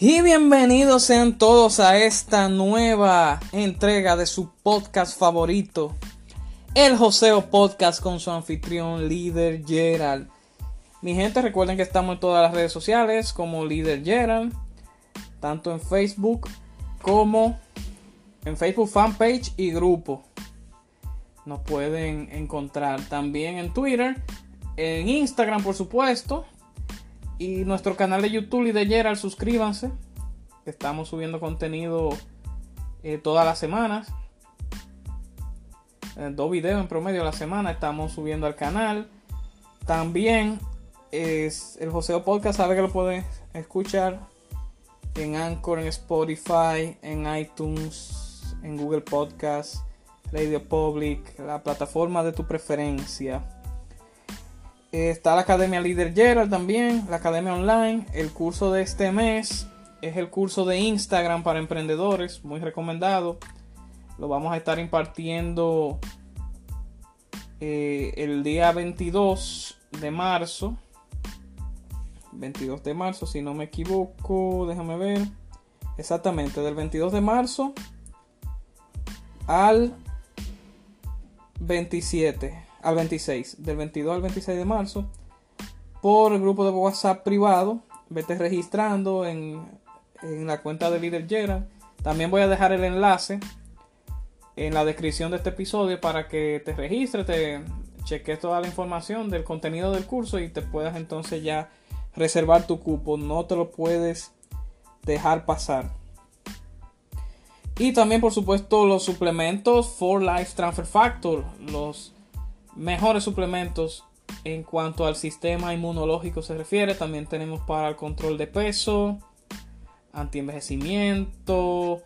Y bienvenidos sean todos a esta nueva entrega de su podcast favorito, el Joseo Podcast con su anfitrión líder Gerald. Mi gente, recuerden que estamos en todas las redes sociales como líder Gerald, tanto en Facebook como en Facebook fanpage y grupo. Nos pueden encontrar también en Twitter, en Instagram por supuesto, y nuestro canal de YouTube y de Gerald, suscríbanse. Estamos subiendo contenido eh, todas las semanas. Eh, dos videos en promedio a la semana estamos subiendo al canal. También es el Joseo Podcast, sabe que lo pueden escuchar en Anchor, en Spotify, en iTunes, en Google Podcast, Radio Public, la plataforma de tu preferencia. Está la Academia Líder Gerald también, la Academia Online. El curso de este mes es el curso de Instagram para emprendedores, muy recomendado. Lo vamos a estar impartiendo eh, el día 22 de marzo. 22 de marzo, si no me equivoco, déjame ver. Exactamente, del 22 de marzo al 27 al 26, del 22 al 26 de marzo, por el grupo de WhatsApp privado. Vete registrando en, la cuenta de Líder Gerald. También voy a dejar el enlace en la descripción de este episodio para que te registres, te cheques toda la información del contenido del curso y te puedas entonces ya reservar tu cupo. No te lo puedes dejar pasar. Y también, por supuesto, los suplementos for Life Transfer Factor, los mejores suplementos en cuanto al sistema inmunológico se refiere. También tenemos para el control de peso, antienvejecimiento,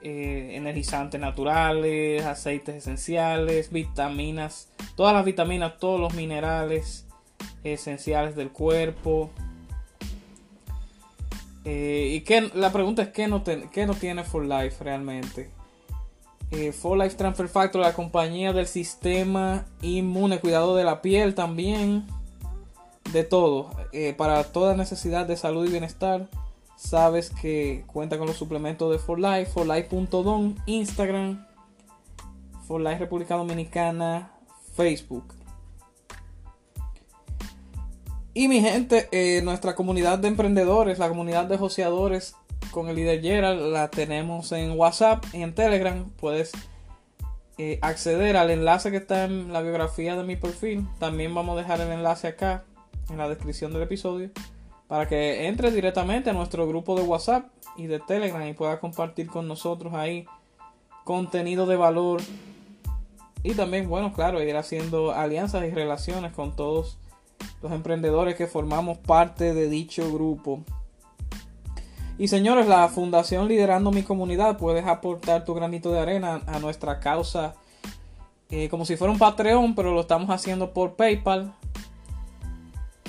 eh, energizantes naturales, aceites esenciales, vitaminas, todas las vitaminas, todos los minerales esenciales del cuerpo. Eh, y la pregunta es: ¿qué no, ¿qué no tiene For Life realmente? Eh, For Life Transfer Factor, la compañía del sistema inmune, cuidado de la piel también, de todo, eh, para toda necesidad de salud y bienestar. Sabes que cuenta con los suplementos de For Life, forlife.don, Instagram, For Life República Dominicana, Facebook. Y mi gente, eh, nuestra comunidad de emprendedores, la comunidad de joseadores con el líder Gerald la tenemos en WhatsApp y en Telegram. Puedes eh, acceder al enlace que está en la biografía de mi perfil. También vamos a dejar el enlace acá en la descripción del episodio para que entre directamente a nuestro grupo de WhatsApp y de Telegram y pueda compartir con nosotros ahí contenido de valor y también, bueno, claro, ir haciendo alianzas y relaciones con todos los emprendedores que formamos parte de dicho grupo. Y señores, la Fundación Liderando mi Comunidad puedes aportar tu granito de arena a nuestra causa eh, como si fuera un Patreon, pero lo estamos haciendo por PayPal.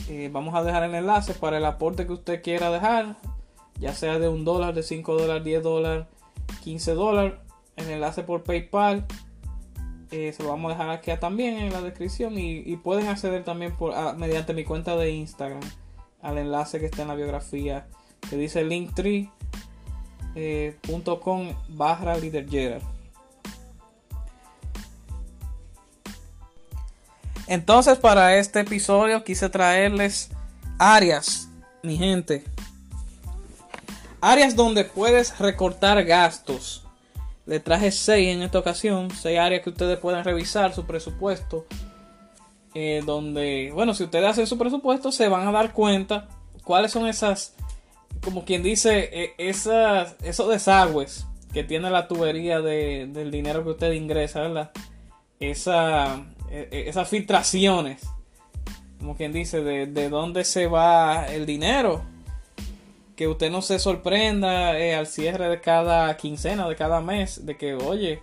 Eh, vamos a dejar el enlace para el aporte que usted quiera dejar, ya sea de un dólar, de 5 dólares, 10 dólares, 15 dólares. El enlace por PayPal eh, se lo vamos a dejar aquí también en la descripción y, pueden acceder también por, mediante mi cuenta de Instagram al enlace que está en la biografía que dice linktree.com eh, barra líder Entonces para este episodio quise traerles áreas, mi gente. Áreas donde puedes recortar gastos. Le traje 6 en esta ocasión. 6 áreas que ustedes pueden revisar su presupuesto. Eh, donde, bueno, si ustedes hacen su presupuesto, se van a dar cuenta cuáles son esas como quien dice, e, esas, esos desagües que tiene la tubería de, del dinero que usted ingresa, ¿verdad? Esa, e, e, esas filtraciones, como quien dice, de, de, dónde se va el dinero. Que usted no se sorprenda eh, al cierre de cada quincena, de cada mes, de que, oye,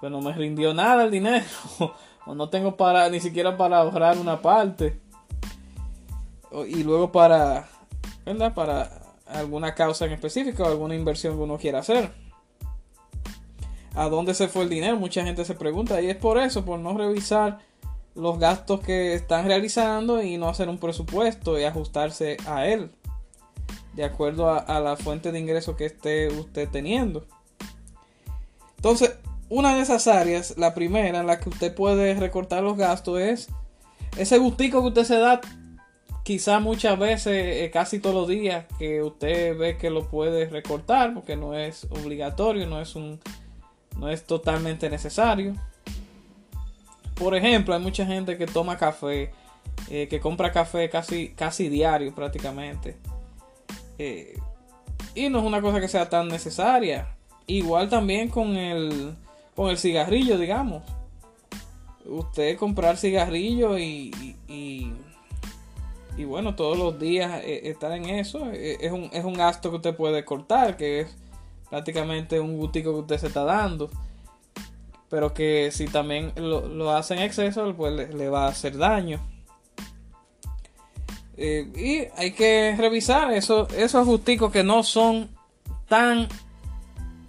pues no me rindió nada el dinero, o no tengo para, ni siquiera para ahorrar una parte. Y luego para, ¿verdad? Para alguna causa en específico, alguna inversión que uno quiera hacer. ¿A dónde se fue el dinero? Mucha gente se pregunta y es por eso, por no revisar los gastos que están realizando y no hacer un presupuesto y ajustarse a él. de acuerdo a, la fuente de ingreso que esté usted teniendo. Entonces, una de esas áreas, la primera en la que usted puede recortar los gastos es ese gustico que usted se da quizá muchas veces, eh, casi todos los días, que usted ve que lo puede recortar porque no es obligatorio, no es un no es totalmente necesario. Por ejemplo, hay mucha gente que toma café, eh, que compra café casi, casi diario prácticamente. Eh, y no es una cosa que sea tan necesaria. Igual también con el, con el cigarrillo, digamos. Usted comprar cigarrillo y, bueno, todos los días eh, estar en eso es un, es un gasto que usted puede cortar, que es prácticamente un gustico que usted se está dando. Pero que si también lo, lo hace en exceso, pues le, va a hacer daño. Eh, y hay que revisar eso, esos gusticos que no son tan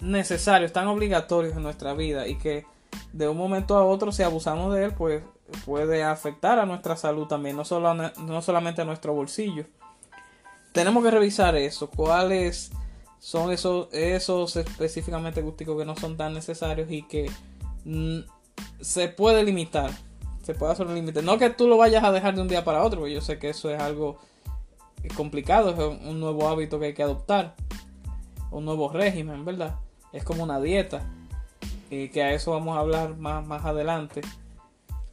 necesarios, tan obligatorios en nuestra vida y que de un momento a otro si abusamos de él pues puede afectar a nuestra salud también, no, solo no solamente a nuestro bolsillo. Tenemos que revisar eso, cuáles son esos, esos específicamente gusticos que no son tan necesarios y que se puede limitar. Se puede hacer un límite. No que tú lo vayas a dejar de un día para otro, porque yo sé que eso es algo complicado, es un nuevo hábito que hay que adoptar. Un nuevo régimen, ¿verdad? Es como una dieta. Y que a eso vamos a hablar más, más adelante.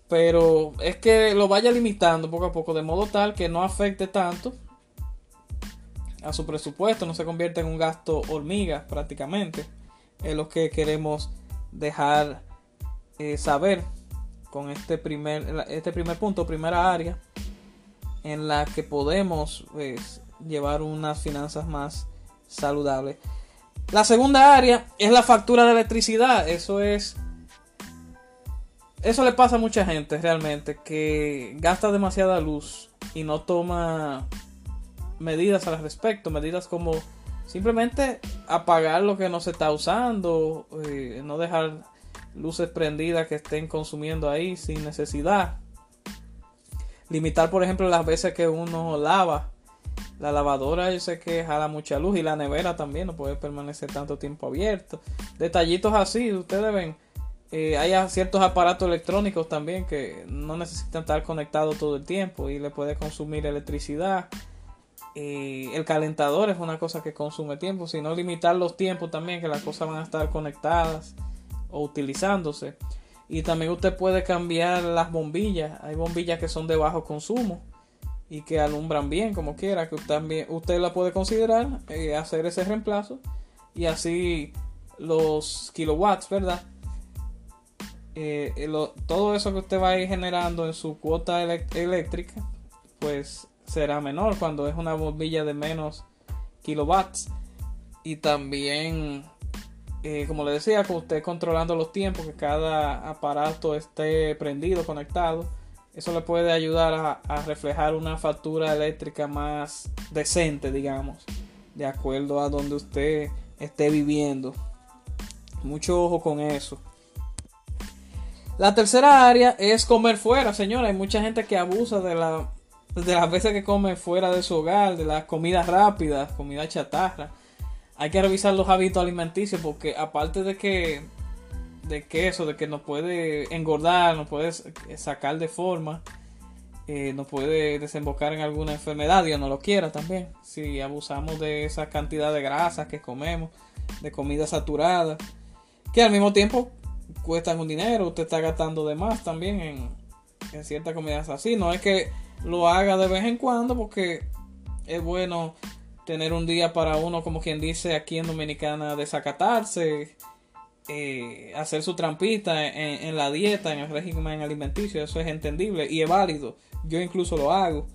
Pero es que lo vaya limitando poco a poco, de modo tal que no afecte tanto a su presupuesto, no se convierte en un gasto hormiga prácticamente. Es lo que queremos dejar eh, saber con este primer, este primer punto, primera área en la que podemos pues, llevar unas finanzas más saludables. La segunda área es la factura de electricidad. Eso es. Eso le pasa a mucha gente realmente. Que gasta demasiada luz y no toma medidas al respecto, medidas como simplemente apagar lo que no se está usando, eh, no dejar luces prendidas que estén consumiendo ahí sin necesidad. Limitar, por ejemplo, las veces que uno lava. La lavadora yo sé que jala mucha luz y la nevera también no puede permanecer tanto tiempo abierto. Detallitos así, ustedes ven. Eh, hay ciertos aparatos electrónicos también que no necesitan estar conectados todo el tiempo y le puede consumir electricidad. Eh, el calentador es una cosa que consume tiempo, sino limitar los tiempos también, que las cosas van a estar conectadas o utilizándose. Y también usted puede cambiar las bombillas. Hay bombillas que son de bajo consumo y que alumbran bien como quiera, que usted, usted la puede considerar, eh, hacer ese reemplazo y así los kilowatts, ¿verdad? Eh, todo eso que usted va a ir generando en su cuota eléctrica, pues será menor cuando es una bombilla de menos kilowatts. Y también, eh, como le decía, con usted controlando los tiempos, que cada aparato esté prendido, conectado, eso le puede ayudar a, reflejar una factura eléctrica más decente, digamos, de acuerdo a donde usted esté viviendo. Mucho ojo con eso. La tercera área es comer fuera, señora. Hay mucha gente que abusa de la de las veces que come fuera de su hogar, de las comidas rápidas, comida chatarra. Hay que revisar los hábitos alimenticios porque aparte de que de que eso, de que nos puede engordar, nos puede sacar de forma, eh, nos puede desembocar en alguna enfermedad, Dios no lo quiera también. Si abusamos de esa cantidad de grasas que comemos, de comida saturada, que al mismo tiempo cuestan un dinero, usted está gastando de más también en, en ciertas comidas así. No es que lo haga de vez en cuando porque es bueno tener un día para uno, como quien dice aquí en Dominicana, desacatarse, eh, hacer su trampita en, la dieta, en el régimen alimenticio, eso es entendible y es válido. Yo incluso lo hago.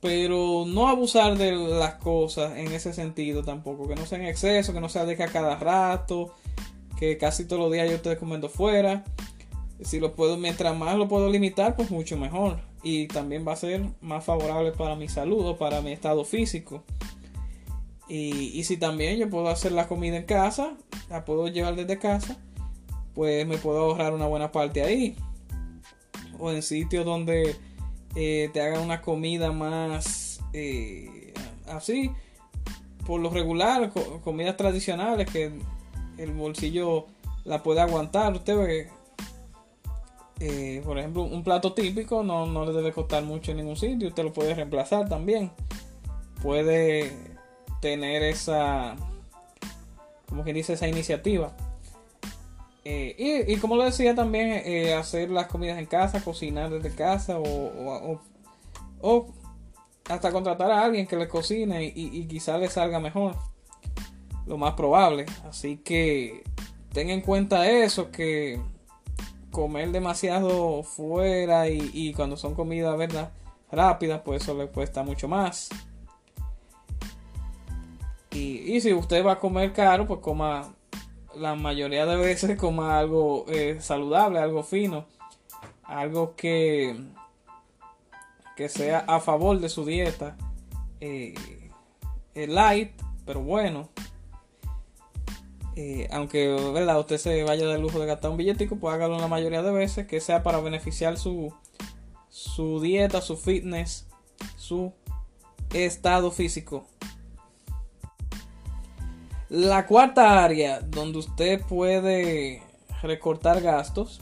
Pero no abusar de las cosas en ese sentido tampoco, que no sea en exceso, que no sea de que a cada rato, que casi todos los días yo estoy comiendo fuera. Si lo puedo, mientras más lo puedo limitar, pues mucho mejor y también va a ser más favorable para mi salud o para mi estado físico. Y, si también yo puedo hacer la comida en casa, la puedo llevar desde casa, pues me puedo ahorrar una buena parte ahí. O en sitios donde eh, te hagan una comida más eh, así, por lo regular, comidas tradicionales que el bolsillo la puede aguantar. Usted ve, eh, por ejemplo, un plato típico no, no le debe costar mucho en ningún sitio. Usted lo puede reemplazar también. Puede tener esa, como que dice, esa iniciativa. Eh, y, como lo decía también, eh, hacer las comidas en casa, cocinar desde casa o, o, hasta contratar a alguien que le cocine y, y quizá le salga mejor. Lo más probable. Así que ten en cuenta eso, que comer demasiado fuera y, cuando son comidas, ¿verdad? Rápidas, pues eso le cuesta mucho más. Y, si usted va a comer caro, pues coma la mayoría de veces coma algo eh, saludable, algo fino, algo que, que sea a favor de su dieta, eh, light, pero bueno. Aunque ¿verdad? usted se vaya del lujo de gastar un billetico, pues hágalo la mayoría de veces, que sea para beneficiar su, su dieta, su fitness, su estado físico. La cuarta área donde usted puede recortar gastos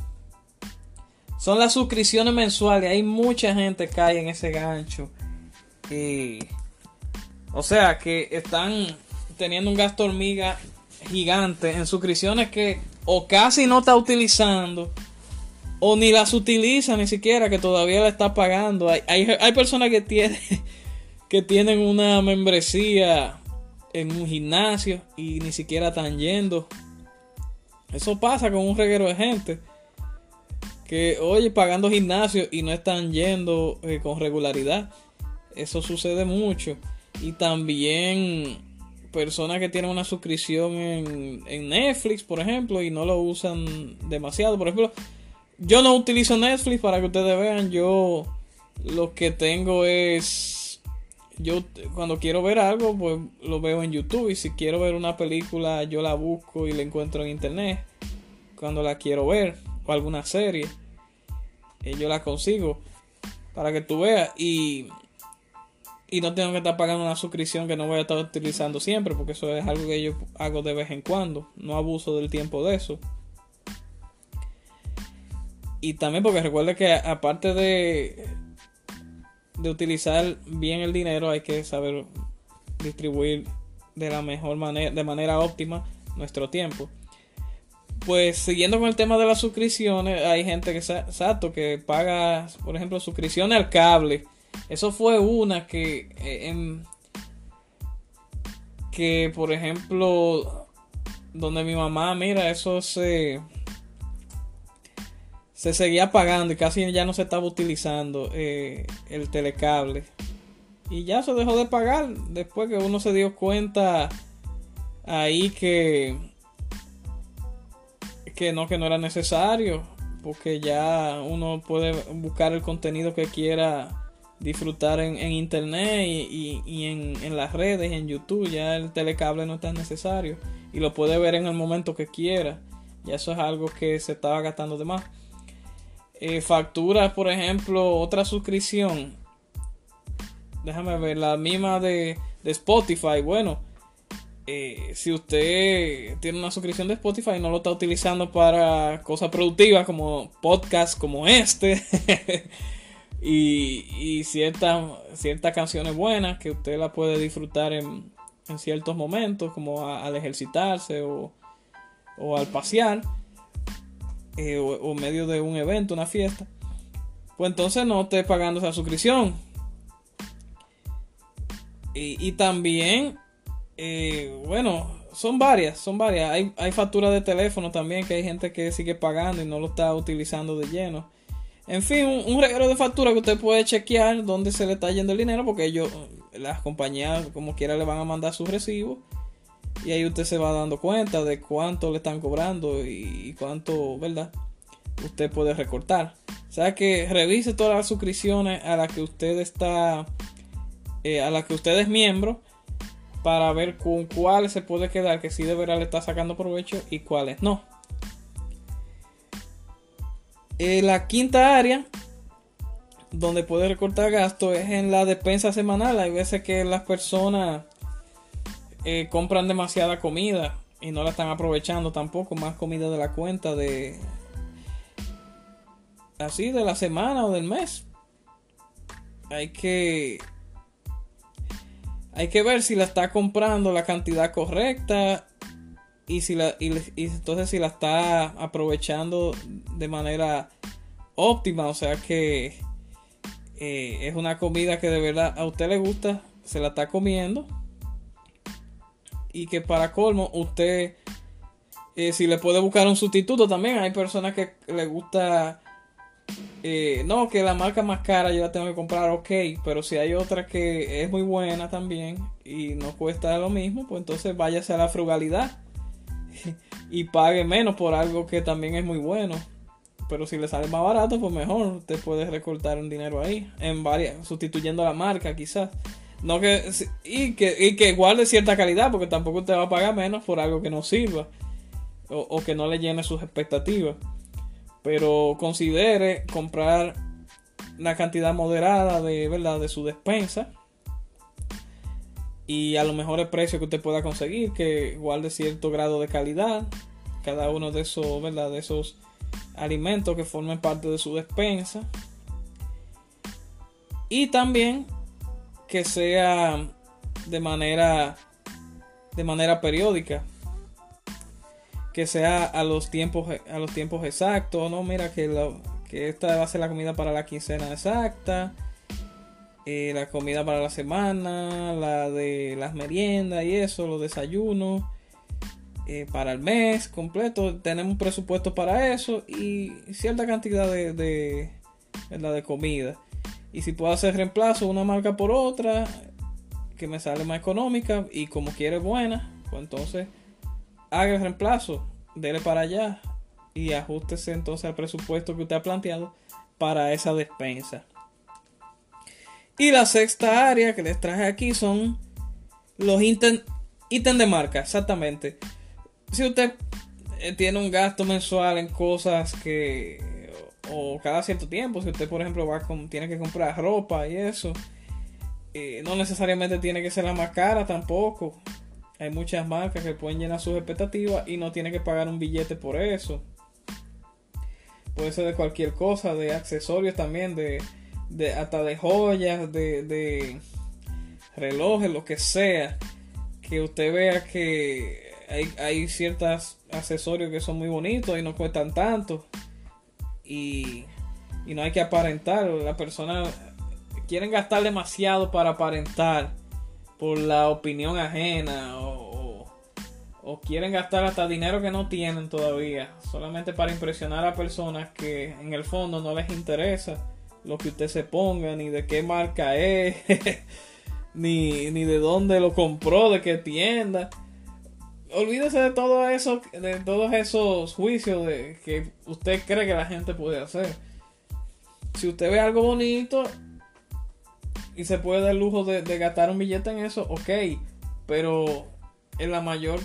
son las suscripciones mensuales. Hay mucha gente que cae en ese gancho. o sea que están teniendo un gasto hormiga gigante en suscripciones que o casi no está utilizando o ni las utiliza ni siquiera que todavía la está pagando. Hay, hay, hay personas que tienen, que tienen una membresía en un gimnasio y ni siquiera están yendo. Eso pasa con un reguero de gente que, oye, pagando gimnasio y no están yendo eh, con regularidad. Eso sucede mucho. Y también personas que tienen una suscripción en, Netflix, por ejemplo, y no lo usan demasiado. Por ejemplo, yo no utilizo Netflix para que ustedes vean. Yo lo que tengo es yo cuando quiero ver algo, pues lo veo en YouTube. Y si quiero ver una película, yo la busco y la encuentro en internet. Cuando la quiero ver, o alguna serie, eh, yo la consigo para que tú veas. Y, y no tengo que estar pagando una suscripción que no voy a estar utilizando siempre, porque eso es algo que yo hago de vez en cuando. No abuso del tiempo de eso. Y también porque recuerde que aparte de de utilizar bien el dinero hay que saber distribuir de la mejor manera, de manera óptima nuestro tiempo. Pues siguiendo con el tema de las suscripciones, hay gente que exacto que paga, por ejemplo, suscripciones al cable. Eso fue una que eh, que por ejemplo donde mi mamá, mira, eso se se seguía pagando y casi ya no se estaba utilizando eh, el telecable. Y ya se dejó de pagar después que uno se dio cuenta ahí que que no que no era necesario porque ya uno puede buscar el contenido que quiera disfrutar en, internet y, en, en, las redes en YouTube ya el telecable no está necesario y lo puede ver en el momento que quiera ya eso es algo que se estaba gastando de más eh, facturas, por ejemplo, otra suscripción. Déjame ver, la misma de, Spotify. Bueno, eh, si usted tiene una suscripción de Spotify y no lo está utilizando para cosas productivas como podcast como este y, y ciertas, ciertas canciones buenas que usted la puede disfrutar en, en ciertos momentos como al ejercitarse o, o al pasear eh, o, medio de un evento, una fiesta, pues entonces no esté pagando esa suscripción. Y, también, eh, bueno, son varias, son varias. Hay, hay facturas de teléfono también que hay gente que sigue pagando y no lo está utilizando de lleno. En fin, un, regalo de factura que usted puede chequear dónde se le está yendo el dinero porque ellos, las compañías como quiera le van a mandar sus recibos y ahí usted se va dando cuenta de cuánto le están cobrando y cuánto, ¿verdad? Usted puede recortar. O sea que revise todas las suscripciones a las que usted está, eh, a las que usted es miembro, para ver con cuáles se puede quedar, que sí de verdad le está sacando provecho y cuáles no. Eh, la quinta área donde puede recortar gasto es en la despensa semanal. Hay veces que las personas eh, compran demasiada comida y no la están aprovechando tampoco, más comida de la cuenta de así de la semana o del mes. Hay que hay que ver si la está comprando la cantidad correcta y si la y, entonces si la está aprovechando de manera óptima, o sea que eh, es una comida que de verdad a usted le gusta, se la está comiendo y que para colmo usted eh, si le puede buscar un sustituto también hay personas que le gusta eh, no que la marca más cara yo la tengo que comprar ok pero si hay otra que es muy buena también y no cuesta lo mismo pues entonces váyase a la frugalidad y pague menos por algo que también es muy bueno pero si le sale más barato pues mejor usted puede recortar un dinero ahí en varias sustituyendo la marca quizás no que, y, que, y que guarde cierta calidad, porque tampoco usted va a pagar menos por algo que no sirva o, que no le llene sus expectativas. Pero considere comprar la cantidad moderada de, ¿verdad? de su despensa y a los mejores precios que usted pueda conseguir, que guarde cierto grado de calidad, cada uno de esos, ¿verdad? de esos alimentos que formen parte de su despensa. Y también que sea de manera de manera periódica que sea a los tiempos a los tiempos exactos no mira que, que esta va a ser la comida para la quincena exacta eh, la comida para la semana la de las meriendas y eso los desayunos eh, para el mes completo tenemos presupuesto para eso y cierta cantidad de, de, de comida y si puedo hacer reemplazo una marca por otra que me sale más económica y como quiere buena, pues entonces haga el reemplazo, dele para allá y ajustese entonces al presupuesto que usted ha planteado para esa despensa. Y la sexta área que les traje aquí son los ítems de marca, exactamente. Si usted eh, tiene un gasto mensual en cosas que o cada cierto tiempo, si usted por ejemplo va con, tiene que comprar ropa y eso, eh, no necesariamente tiene que ser la más cara tampoco. Hay muchas marcas que pueden llenar sus expectativas y no tiene que pagar un billete por eso. Puede ser de cualquier cosa, de accesorios también, de, de hasta de joyas, de, de relojes, lo que sea. Que usted vea que hay, hay ciertos accesorios que son muy bonitos y no cuestan tanto y, no hay que aparentar. Las personas quieren gastar demasiado para aparentar por la opinión ajena o, o, quieren gastar hasta dinero que no tienen todavía solamente para impresionar a personas que en el fondo no les interesa lo que usted se ponga ni de qué marca es ni, ni de dónde lo compró de qué tienda olvídese de todo eso, de todos esos juicios de que usted cree que la gente puede hacer. Si usted ve algo bonito y se puede dar el lujo de, gastar un billete en eso, ok. Pero en la mayor,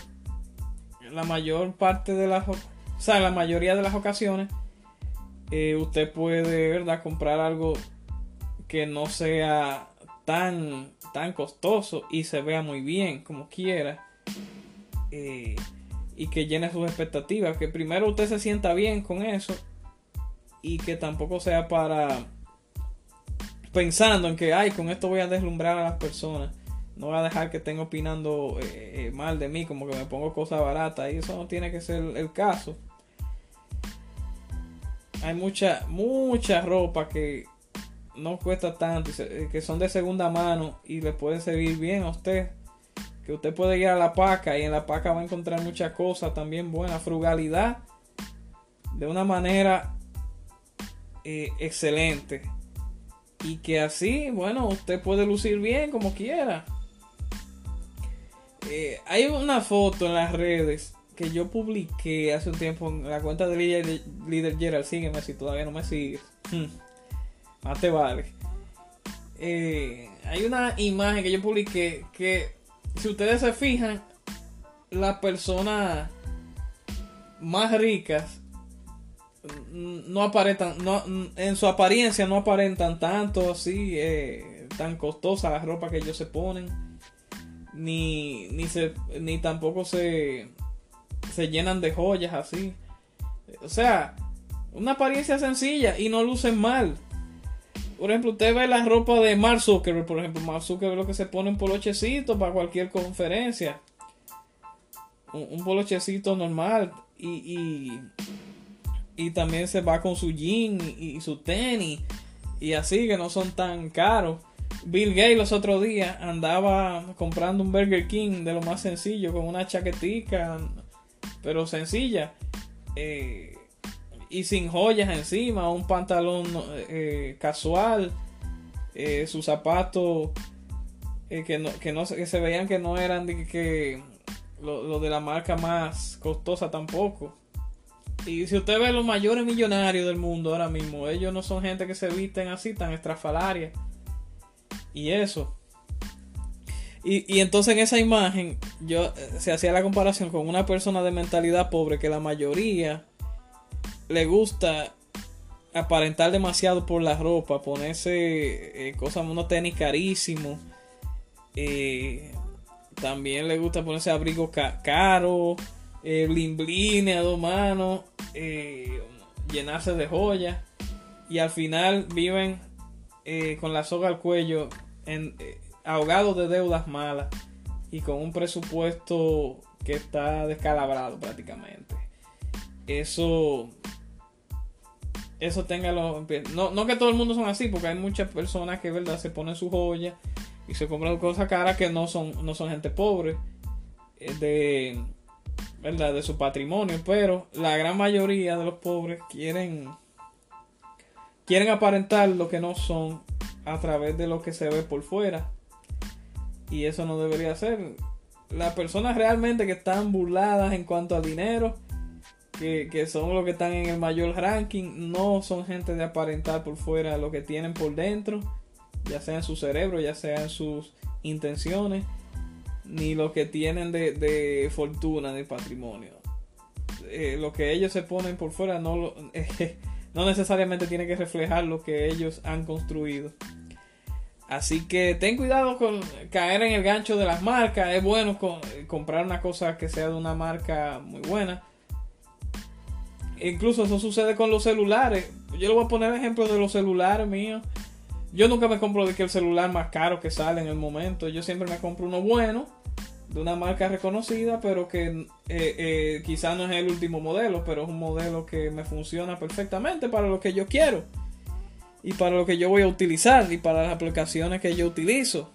la mayor parte de las, o sea, la mayoría de las ocasiones, eh, usted puede, verdad, comprar algo que no sea tan, tan costoso y se vea muy bien como quiera eh, y que llene sus expectativas. Que primero usted se sienta bien con eso y que tampoco sea para pensando en que, ay, con esto voy a deslumbrar a las personas. No voy a dejar que estén opinando eh, mal de mí, como que me pongo cosas baratas. Y eso no tiene que ser el caso. Hay mucha, mucha ropa que no cuesta tanto, que son de segunda mano y le puede servir bien a usted que usted puede ir a la paca y en la paca va a encontrar muchas cosas también buenas, frugalidad de una manera eh, excelente y que así, bueno, usted puede lucir bien como quiera. Eh, hay una foto en las redes que yo publiqué hace un tiempo en la cuenta de líder, líder Gerald. Sígueme si todavía no me sigues. Hmm. Más te vale. Eh, hay una imagen que yo publiqué que si ustedes se fijan, las personas más ricas no aparentan, no, en su apariencia no aparentan tanto así, eh, tan costosa la ropa que ellos se ponen. ni, ni, se, ni tampoco se, se llenan de joyas así. O sea, una apariencia sencilla y no lucen mal. Por ejemplo, usted ve la ropa de Mark Zuckerberg, por ejemplo, Mark Zuckerberg lo que se pone un polochecito para cualquier conferencia. Un, polochecito normal. Y, y, también se va con su jean y, su tenis. Y así que no son tan caros. Bill Gates los otros días andaba comprando un Burger King de lo más sencillo, con una chaquetica, pero sencilla. Eh, y sin joyas encima, un pantalón eh, casual, eh, sus zapatos que, no, que, no, que se veían que no eran de que, lo, de la marca más costosa tampoco. Y si usted ve los mayores millonarios del mundo ahora mismo, ellos no son gente que se visten así tan estrafalaria. Y eso. Y, y, entonces en esa imagen yo se hacía la comparación con una persona de mentalidad pobre que la mayoría le gusta aparentar demasiado por la ropa, ponerse eh, cosas, unos tenis carísimos. Eh, también le gusta ponerse abrigos caros, eh, a dos manos, eh, llenarse de joyas. Y al final viven con la soga al cuello, ahogados de deudas malas y con un presupuesto que está descalabrado prácticamente. Eso eso téngalo no, no que todo el mundo son así, porque hay muchas personas que verdad se ponen su joya y se compran cosas caras que no son, no son gente pobre eh, de verdad de su patrimonio, pero la gran mayoría de los pobres quieren quieren aparentar lo que no son a través de lo que se ve por fuera. Y eso no debería ser. Las personas realmente que están burladas en cuanto a dinero que, son los que están en el mayor ranking, no son gente de aparentar por fuera lo que tienen por dentro, ya sea en su cerebro, ya sea en sus intenciones, ni lo que tienen de, fortuna, de patrimonio. Eh, lo que ellos se ponen por fuera no, no necesariamente tiene que reflejar lo que ellos han construido. Así que ten cuidado con caer en el gancho de las marcas. Es bueno comprar una cosa que sea de una marca muy buena Incluso eso sucede con los celulares. Yo le voy a poner ejemplo de los celulares míos. Yo nunca me compro de que el celular más caro que sale en el momento. Yo siempre me compro uno bueno, de una marca reconocida, pero que eh, eh, quizás no es el último modelo, pero es un modelo que me funciona perfectamente para lo que yo quiero. Y para lo que yo voy a utilizar y para las aplicaciones que yo utilizo.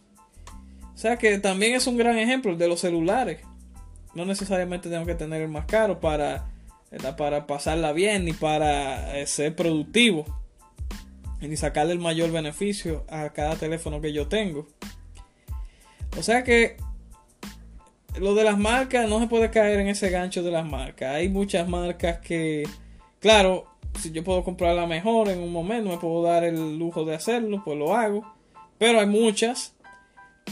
O sea que también es un gran ejemplo de los celulares. No necesariamente tengo que tener el más caro para para pasarla bien ni para eh, ser productivo ni sacarle el mayor beneficio a cada teléfono que yo tengo. O sea que lo de las marcas no se puede caer en ese gancho de las marcas. Hay muchas marcas que, claro, si yo puedo comprarla mejor en un momento, me puedo dar el lujo de hacerlo, pues lo hago. Pero hay muchas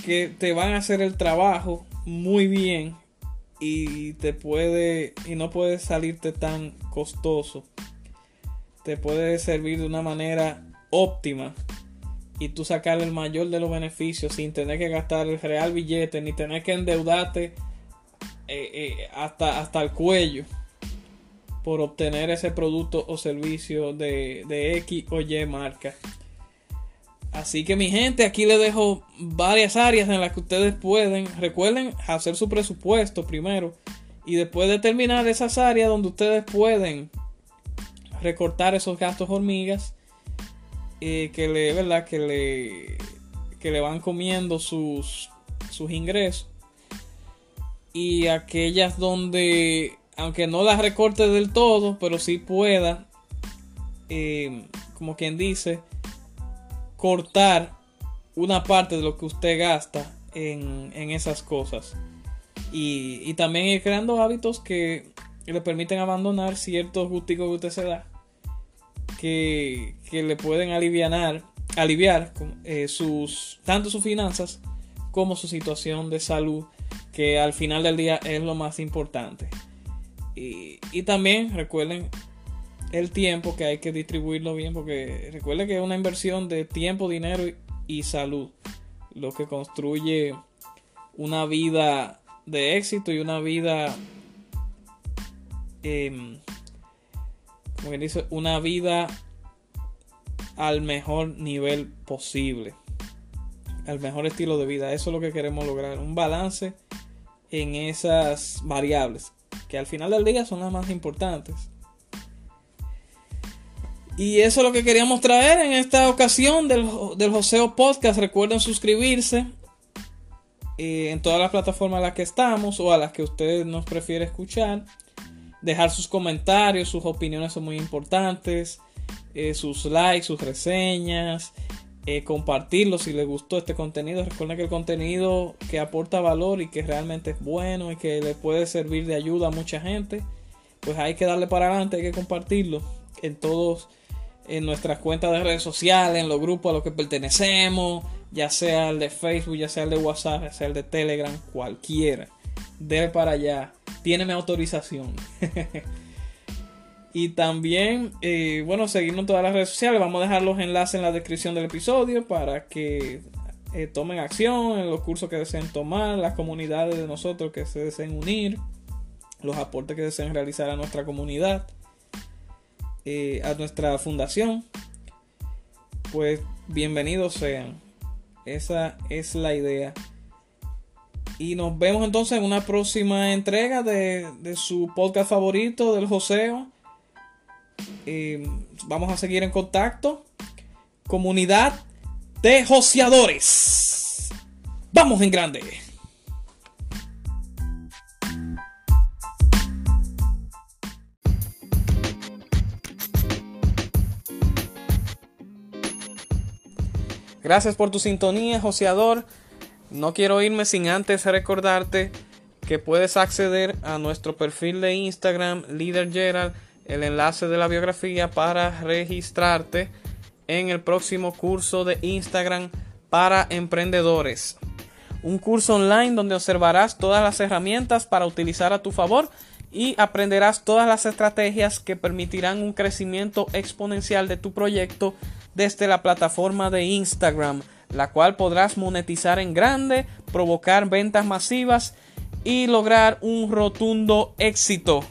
que te van a hacer el trabajo muy bien y te puede y no puede salirte tan costoso. Te puede servir de una manera óptima y tú sacarle el mayor de los beneficios sin tener que gastar el real billete ni tener que endeudarte eh, eh, hasta, hasta el cuello por obtener ese producto o servicio de, de X o Y marca. Así que mi gente, aquí les dejo varias áreas en las que ustedes pueden, recuerden hacer su presupuesto primero y después determinar esas áreas donde ustedes pueden recortar esos gastos hormigas eh, que le, ¿verdad? Que le, que le van comiendo sus, sus ingresos y aquellas donde aunque no las recorte del todo, pero sí pueda, eh, como quien dice, cortar una parte de lo que usted gasta en, esas cosas. Y, también ir creando hábitos que le permiten abandonar ciertos gusticos que usted se da. Que, le pueden aliviar, aliviar eh, sus, tanto sus finanzas como su situación de salud. Que al final del día es lo más importante. Y, también recuerden el tiempo que hay que distribuirlo bien porque recuerde que es una inversión de tiempo, dinero y salud lo que construye una vida de éxito y una vida, eh, como que dice, una vida al mejor nivel posible, al mejor estilo de vida. Eso es lo que queremos lograr, un balance en esas variables, que al final del día son las más importantes. Y eso es lo que queríamos traer en esta ocasión del, del Joseo Podcast. Recuerden suscribirse eh, en todas las plataformas a las que estamos o a las que usted nos prefiere escuchar. Dejar sus comentarios, sus opiniones son muy importantes. Eh, sus likes, sus reseñas. Eh, compartirlo si les gustó este contenido. Recuerden que el contenido que aporta valor y que realmente es bueno y que le puede servir de ayuda a mucha gente. Pues hay que darle para adelante, hay que compartirlo en todos en nuestras cuentas de redes sociales, en los grupos a los que pertenecemos, ya sea el de Facebook, ya sea el de WhatsApp, ya sea el de Telegram, cualquiera. Debe para allá. Tiene mi autorización. y también, eh, bueno, seguirnos en todas las redes sociales. Vamos a dejar los enlaces en la descripción del episodio para que eh, tomen acción en los cursos que deseen tomar, las comunidades de nosotros que se deseen unir, los aportes que deseen realizar a nuestra comunidad. Eh, a nuestra fundación, pues bienvenidos sean. Esa es la idea. Y nos vemos entonces en una próxima entrega de, su podcast favorito del Joseo. Eh, vamos a seguir en contacto. Comunidad de joseadores. Vamos en grande. Gracias por tu sintonía, joseador. No quiero irme sin antes recordarte que puedes acceder a nuestro perfil de Instagram, Leader Gerald, el enlace de la biografía para registrarte en el próximo curso de Instagram para emprendedores. Un curso online donde observarás todas las herramientas para utilizar a tu favor y aprenderás todas las estrategias que permitirán un crecimiento exponencial de tu proyecto desde la plataforma de Instagram, la cual podrás monetizar en grande, provocar ventas masivas y lograr un rotundo éxito.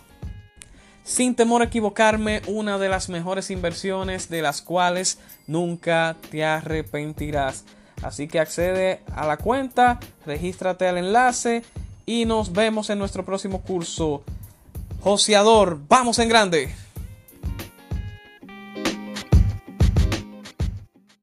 Sin temor a equivocarme, una de las mejores inversiones de las cuales nunca te arrepentirás. Así que accede a la cuenta, regístrate al enlace y nos vemos en nuestro próximo curso. Joseador, vamos en grande.